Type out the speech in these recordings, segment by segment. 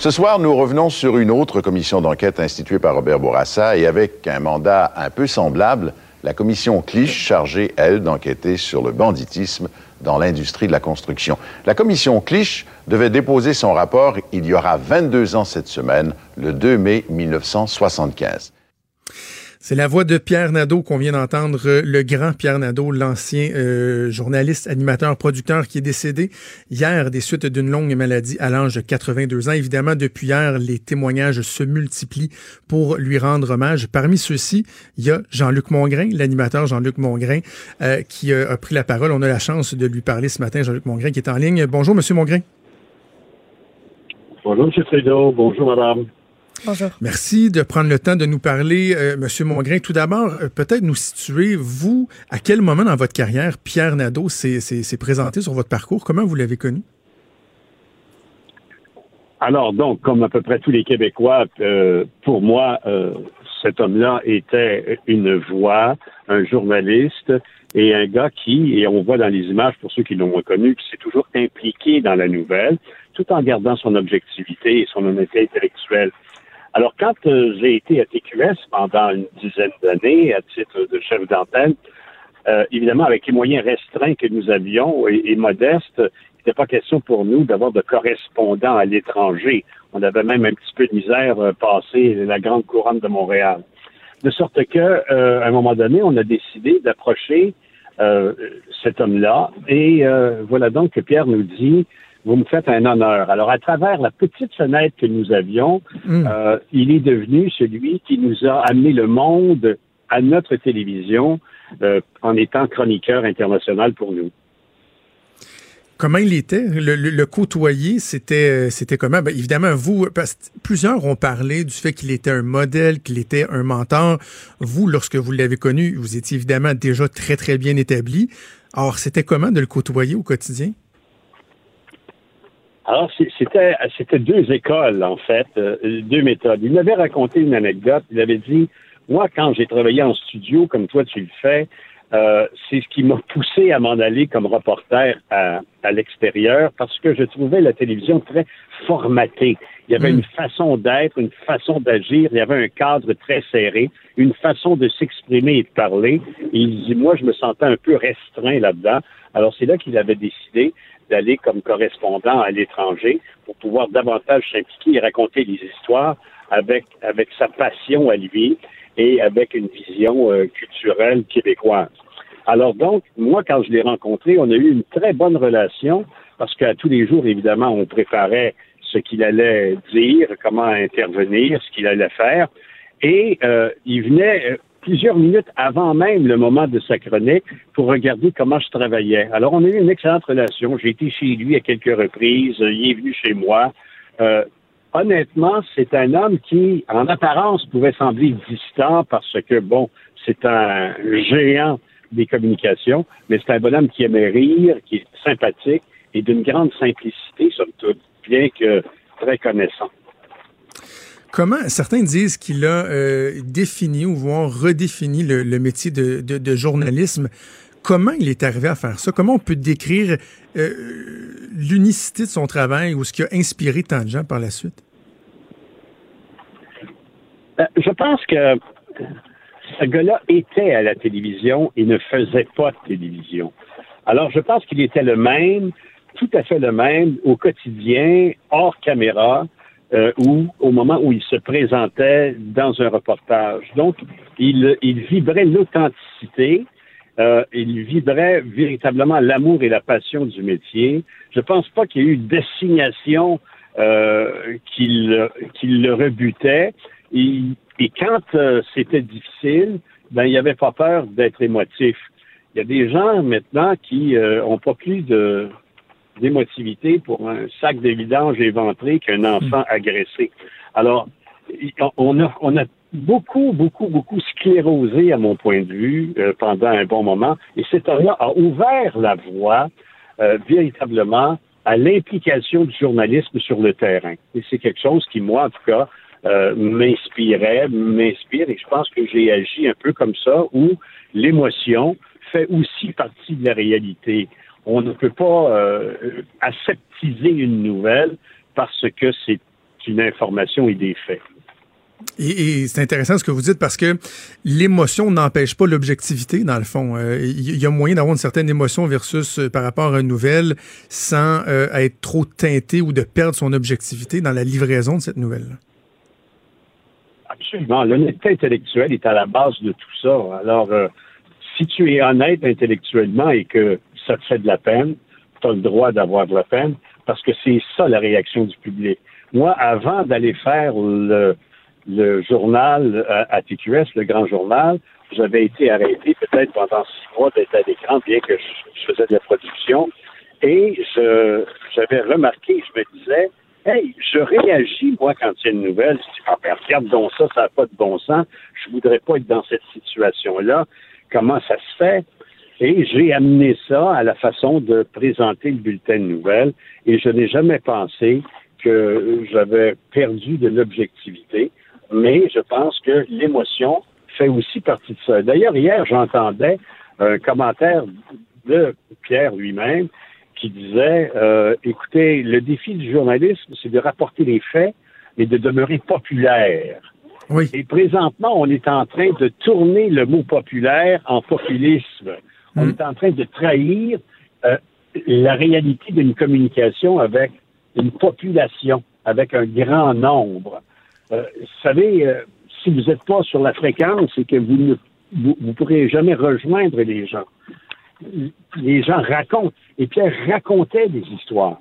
Ce soir, nous revenons sur une autre commission d'enquête instituée par Robert Bourassa et avec un mandat un peu semblable, la commission Clich, chargée, elle, d'enquêter sur le banditisme dans l'industrie de la construction. La commission Clich devait déposer son rapport il y aura 22 ans cette semaine, le 2 mai 1975. C'est la voix de Pierre Nadeau qu'on vient d'entendre, euh, le grand Pierre Nadeau, l'ancien euh, journaliste, animateur, producteur qui est décédé hier des suites d'une longue maladie à l'âge de 82 ans. Évidemment, depuis hier, les témoignages se multiplient pour lui rendre hommage. Parmi ceux-ci, il y a Jean-Luc Mongrain, l'animateur Jean-Luc Mongrain, euh, qui a pris la parole. On a la chance de lui parler ce matin, Jean-Luc Mongrain, qui est en ligne. Bonjour, Monsieur Mongrain. Bonjour, M. Trudeau. Bonjour, Madame. Bonjour. Merci de prendre le temps de nous parler, euh, Monsieur Mongrain. Tout d'abord, euh, peut-être nous situer, vous, à quel moment dans votre carrière Pierre Nadeau s'est présenté sur votre parcours? Comment vous l'avez connu? Alors, donc, comme à peu près tous les Québécois, euh, pour moi, cet homme-là était une voix, un journaliste et un gars qui, et on voit dans les images pour ceux qui l'ont reconnu, qui s'est toujours impliqué dans la nouvelle, tout en gardant son objectivité et son honnêteté intellectuelle. Alors, quand euh, j'ai été à TQS pendant une dizaine d'années à titre de chef d'antenne, euh, évidemment, avec les moyens restreints que nous avions et, modestes, il n'était pas question pour nous d'avoir de correspondants à l'étranger. On avait même un petit peu de misère euh, passé la grande couronne de Montréal. De sorte que, à un moment donné, on a décidé d'approcher cet homme-là. Et voilà donc que Pierre nous dit vous me faites un honneur. Alors, à travers la petite fenêtre que nous avions, hmm. euh, il est devenu celui qui nous a amené le monde à notre télévision euh, en étant chroniqueur international pour nous. Comment il était? Le, côtoyer, c'était euh, c'était comment? Ben, évidemment, vous, parce plusieurs ont parlé du fait qu'il était un modèle, qu'il était un mentor. Vous, lorsque vous l'avez connu, vous étiez évidemment déjà très, très bien établi. Alors, c'était comment de le côtoyer au quotidien? Alors, c'était, c'était deux écoles, en fait, euh, deux méthodes. Il m'avait raconté une anecdote. Il avait dit, moi, quand j'ai travaillé en studio, comme toi tu le fais, euh, c'est ce qui m'a poussé à m'en aller comme reporter à, à l'extérieur parce que je trouvais la télévision très formatée. Il y avait hmm. une façon d'être, une façon d'agir, il y avait un cadre très serré, une façon de s'exprimer et de parler. Et il dit, moi, je me sentais un peu restreint là-dedans. Alors, c'est là qu'il avait décidé d'aller comme correspondant à l'étranger pour pouvoir davantage s'impliquer et raconter des histoires avec, avec sa passion à lui et avec une vision euh, culturelle québécoise. Alors donc, moi, quand je l'ai rencontré, on a eu une très bonne relation parce qu'à tous les jours, évidemment, on préparait ce qu'il allait dire, comment intervenir, ce qu'il allait faire. Et euh, il venait euh, plusieurs minutes avant même le moment de sa pour regarder comment je travaillais. Alors, on a eu une excellente relation. J'ai été chez lui à quelques reprises. Il est venu chez moi. Euh, honnêtement, c'est un homme qui, en apparence, pouvait sembler distant parce que, bon, c'est un géant des communications, mais c'est un bonhomme qui aimait rire, qui est sympathique et d'une grande simplicité, somme toute, bien que très connaissant. Comment certains disent qu'il a euh, défini ou voire redéfini le, métier de, journalisme. Comment il est arrivé à faire ça? Comment on peut décrire euh, l'unicité de son travail ou ce qui a inspiré tant de gens par la suite? Euh, je pense que ce gars-là était à la télévision et ne faisait pas de télévision. Alors, je pense qu'il était le même, tout à fait le même au quotidien, hors caméra, euh, ou au moment où il se présentait dans un reportage. Donc, il, il vibrait l'authenticité, euh, il vibrait véritablement l'amour et la passion du métier. Je pense pas qu'il y ait eu d'assignation euh, qui, le, rebutait. Et, et quand euh, c'était difficile, ben il avait pas peur d'être émotif. Il y a des gens maintenant qui euh, ont pas plus de d'émotivité pour un sac de vidange éventré qu'un enfant hmm. agressé. Alors, on a, on a beaucoup, beaucoup, beaucoup sclérosé, à mon point de vue, euh, pendant un bon moment. Et cet homme-là a ouvert la voie euh, véritablement à l'implication du journalisme sur le terrain. Et c'est quelque chose qui, moi, en tout cas, euh, m'inspirait, m'inspire, et je pense que j'ai agi un peu comme ça, où l'émotion fait aussi partie de la réalité on ne peut pas euh, aseptiser une nouvelle parce que c'est une information et des faits. Et, c'est intéressant ce que vous dites parce que l'émotion n'empêche pas l'objectivité, dans le fond. Il euh, y, a moyen d'avoir une certaine émotion versus euh, par rapport à une nouvelle sans euh, être trop teinté ou de perdre son objectivité dans la livraison de cette nouvelle. Absolument. L'honnêteté intellectuelle est à la base de tout ça. Alors, si tu es honnête intellectuellement et que ça te fait de la peine, tu as le droit d'avoir de la peine parce que c'est ça la réaction du public. Moi, avant d'aller faire le journal euh, à TQS, le grand journal, j'avais été arrêté peut-être pendant six mois d'être à l'écran, bien que je, faisais de la production. Et j'avais remarqué, je me disais, hey, je réagis, moi, quand il y a une nouvelle. Je dis, ah, ben, regarde donc ça, ça n'a pas de bon sens. Je voudrais pas être dans cette situation-là. Comment ça se fait? Et j'ai amené ça à la façon de présenter le bulletin de nouvelles. Et je n'ai jamais pensé que j'avais perdu de l'objectivité mais je pense que l'émotion fait aussi partie de ça. D'ailleurs, hier, j'entendais un commentaire de Pierre lui-même qui disait euh, écoutez, le défi du journalisme, c'est de rapporter les faits, mais de demeurer populaire. Oui. Et présentement, on est en train de tourner le mot populaire en populisme. On mm. est en train de trahir euh, la réalité d'une communication avec une population, avec un grand nombre. Euh, vous savez, euh, si vous n'êtes pas sur la fréquence et que vous ne vous, pourrez jamais rejoindre les gens. Les gens racontent. Et Pierre racontait des histoires.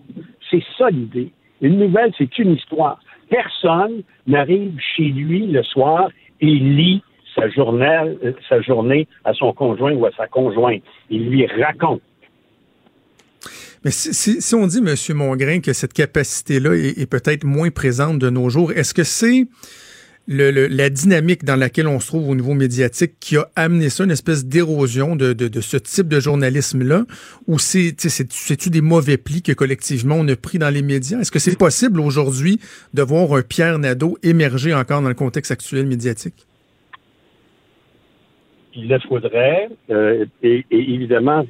C'est ça l'idée. Une nouvelle, c'est une histoire. Personne n'arrive chez lui le soir et lit euh, sa journée à son conjoint ou à sa conjointe. Il lui raconte. Mais si, on dit, M. Mongrain, que cette capacité-là est, peut-être moins présente de nos jours, est-ce que c'est la dynamique dans laquelle on se trouve au niveau médiatique qui a amené ça, une espèce d'érosion de, ce type de journalisme-là, ou c'est-tu des mauvais plis que collectivement on a pris dans les médias? Est-ce que c'est possible aujourd'hui de voir un Pierre Nadeau émerger encore dans le contexte actuel médiatique? Il le faudrait, euh, et, évidemment,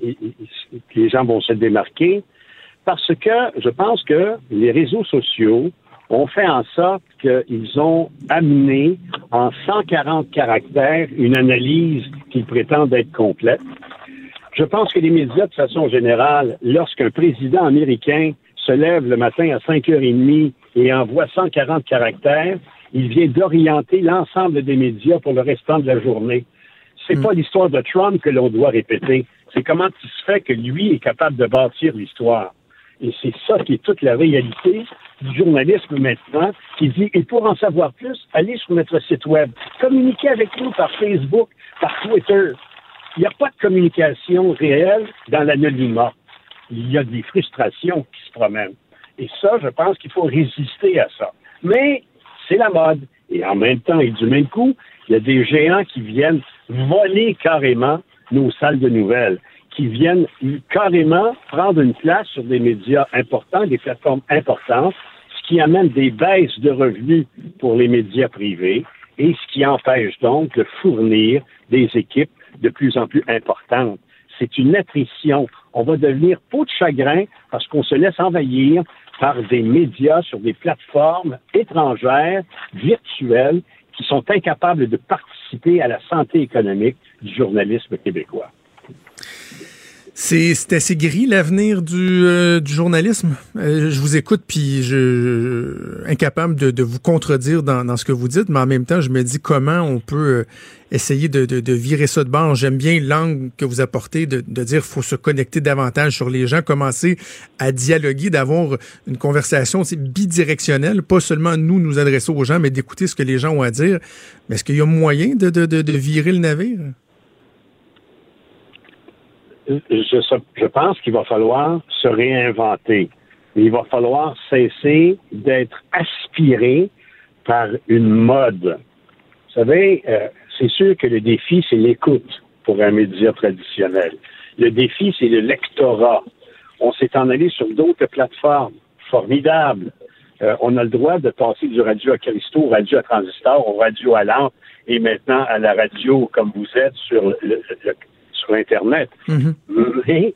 les gens vont se démarquer, parce que je pense que les réseaux sociaux ont fait en sorte qu'ils ont amené en 140 caractères une analyse qu'ils prétendent être complète. Je pense que les médias, de façon générale, lorsqu'un président américain se lève le matin à 5h30 et envoie 140 caractères, il vient d'orienter l'ensemble des médias pour le restant de la journée c'est hmm. pas l'histoire de Trump que l'on doit répéter. C'est comment il se fait que lui est capable de bâtir l'histoire. Et c'est ça qui est toute la réalité du journalisme maintenant, qui dit, et pour en savoir plus, allez sur notre site web. Communiquez avec nous par Facebook, par Twitter. Il n'y a pas de communication réelle dans l'anonymat. Il y a des frustrations qui se promènent. Et ça, je pense qu'il faut résister à ça. Mais c'est la mode. Et en même temps, et du même coup, il y a des géants qui viennent voler carrément nos salles de nouvelles, qui viennent carrément prendre une place sur des médias importants, des plateformes importantes, ce qui amène des baisses de revenus pour les médias privés et ce qui empêche donc de fournir des équipes de plus en plus importantes. C'est une attrition. On va devenir peau de chagrin parce qu'on se laisse envahir par des médias sur des plateformes étrangères, virtuelles, qui sont incapables de participer à la santé économique du journalisme québécois. C'est assez gris l'avenir du, euh, journalisme. Euh, je vous écoute puis je, incapable de, vous contredire dans, ce que vous dites, mais en même temps, je me dis comment on peut euh, essayer de, virer ça de bord. J'aime bien l'angle que vous apportez de, de dire faut se connecter davantage sur les gens, commencer à dialoguer, d'avoir une conversation bidirectionnelle, pas seulement nous nous adresser aux gens, mais d'écouter ce que les gens ont à dire. Mais est-ce qu'il y a moyen de virer le navire? Je, pense qu'il va falloir se réinventer. Il va falloir cesser d'être aspiré par une mode. Vous savez, euh, c'est sûr que le défi, c'est l'écoute pour un média traditionnel. Le défi, c'est le lectorat. On s'est en allé sur d'autres plateformes formidables. Euh, on a le droit de passer du radio à cristaux au radio à transistor, au radio à lampe et maintenant à la radio comme vous êtes sur le, sur Internet. Mhm. Mais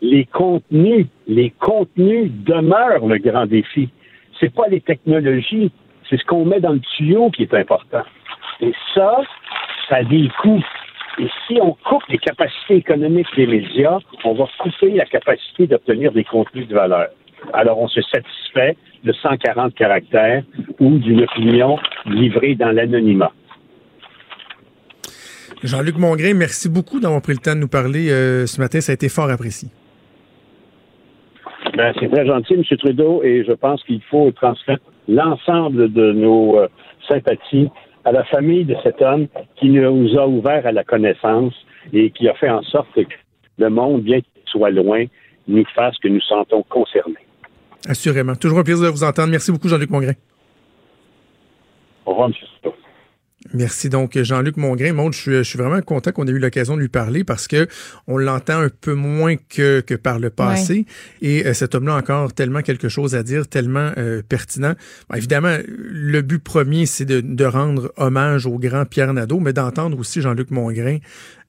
les contenus, les contenus demeurent le grand défi. C'est pas les technologies, c'est ce qu'on met dans le tuyau qui est important. Et ça, ça a des coûts. Et si on coupe les capacités économiques des médias, on va couper la capacité d'obtenir des contenus de valeur. Alors, on se satisfait de 140 caractères ou d'une opinion livrée dans l'anonymat. Jean-Luc Mongrain, merci beaucoup d'avoir pris le temps de nous parler euh, ce matin. Ça a été fort apprécié. Ben, c'est très gentil, M. Trudeau, et je pense qu'il faut transmettre l'ensemble de nos euh, sympathies à la famille de cet homme qui nous a ouvert à la connaissance et qui a fait en sorte que le monde, bien qu'il soit loin, nous fasse que nous sentons concernés. Assurément. Toujours un plaisir de vous entendre. Merci beaucoup, Jean-Luc Mongrain. Au revoir, M. Trudeau. Merci donc Jean-Luc Mongrain. Monde, je, suis, vraiment content qu'on ait eu l'occasion de lui parler parce que on l'entend un peu moins que, que par le passé. Et euh, cet homme-là a encore tellement quelque chose à dire, tellement euh, pertinent. évidemment, le but premier, c'est de, de, rendre hommage au grand Pierre Nadeau, mais d'entendre aussi Jean-Luc Mongrain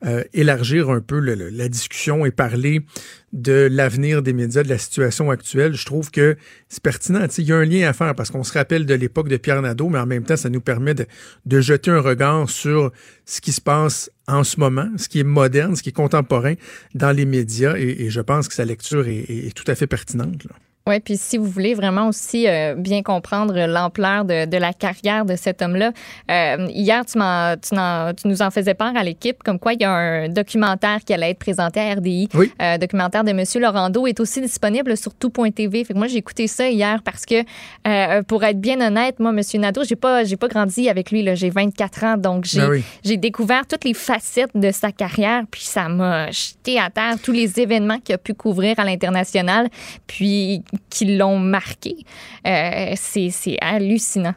euh, élargir un peu la discussion et parler de l'avenir des médias, de la situation actuelle, je trouve que c'est pertinent. Il y a un lien à faire parce qu'on se rappelle de l'époque de Pierre Nadeau, mais en même temps, ça nous permet de, de, jeter un regard sur ce qui se passe en ce moment, ce qui est moderne, ce qui est contemporain dans les médias, et, je pense que sa lecture est, est tout à fait pertinente. Là. Oui, puis si vous voulez vraiment aussi euh, bien comprendre l'ampleur de, de, la carrière de cet homme-là, euh, hier, tu, tu, tu, nous en faisais part à l'équipe, comme quoi il y a un documentaire qui allait être présenté à RDI. Oui. Euh, documentaire de Monsieur Laurando est aussi disponible sur tout.tv. Fait que moi, j'ai écouté ça hier parce que, euh, pour être bien honnête, moi, Monsieur Nadeau, j'ai pas, j'ai pas grandi avec lui. J'ai 24 ans, donc j'ai, ben j'ai découvert toutes les facettes de sa carrière, puis ça m'a jeté à terre tous les événements qu'il a pu couvrir à l'international. Puis qui l'ont marqué. Euh, c'est hallucinant.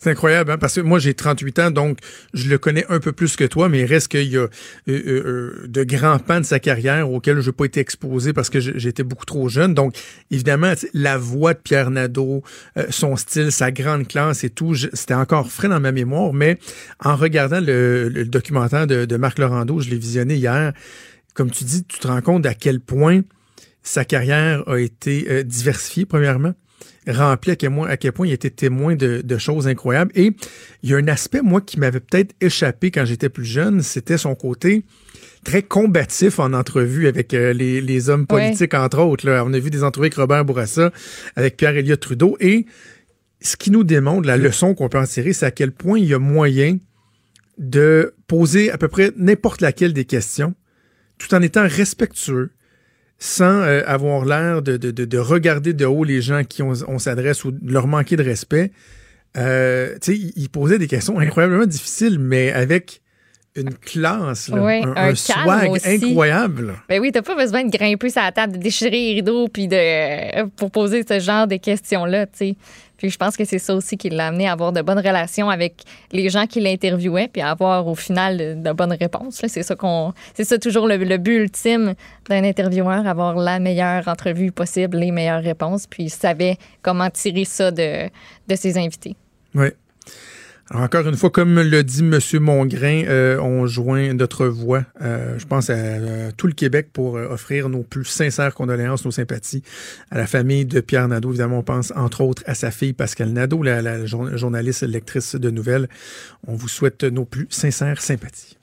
C'est incroyable, hein, parce que moi j'ai 38 ans, donc je le connais un peu plus que toi, mais il reste qu'il y a euh, euh, de grands pans de sa carrière auxquels je n'ai pas été exposé parce que j'étais beaucoup trop jeune. Donc évidemment, la voix de Pierre Nadeau, son style, sa grande classe et tout, c'était encore frais dans ma mémoire, mais en regardant le, documentaire de, de Marc Laurando, je l'ai visionné hier, comme tu dis, tu te rends compte à quel point sa carrière a été euh, diversifiée, premièrement, remplie à quel, point, à quel point il était témoin de, choses incroyables. Et il y a un aspect, moi, qui m'avait peut-être échappé quand j'étais plus jeune, c'était son côté très combatif en entrevue avec euh, les, hommes politiques, entre autres. Là. On a vu des entrevues avec Robert Bourassa, avec Pierre-Éliott Trudeau. Et ce qui nous démontre, la leçon qu'on peut en tirer, c'est à quel point il y a moyen de poser à peu près n'importe laquelle des questions, tout en étant respectueux, sans euh, avoir l'air de, de, de, regarder de haut les gens qui on, s'adresse ou leur manquer de respect. Euh, il, posait des questions incroyablement difficiles, mais avec une classe, un, swag incroyable. Ben oui, t'as pas besoin de grimper sur la table, de déchirer les rideaux puis de pour poser ce genre de questions-là, tu sais. Puis je pense que c'est ça aussi qui l'a amené à avoir de bonnes relations avec les gens qui l'interviewaient, puis à avoir au final de, bonnes réponses. C'est ça qu'on, c'est ça toujours le, but ultime d'un intervieweur, avoir la meilleure entrevue possible, les meilleures réponses, puis il savait comment tirer ça de, de ses invités. Oui. Alors encore une fois, comme le dit M. Mongrain, euh, on joint notre voix, euh, je pense, à, euh, tout le Québec pour offrir nos plus sincères condoléances, nos sympathies à la famille de Pierre Nadeau. Évidemment, on pense entre autres à sa fille Pascal Nadeau, la, la journaliste lectrice de nouvelles. On vous souhaite nos plus sincères sympathies.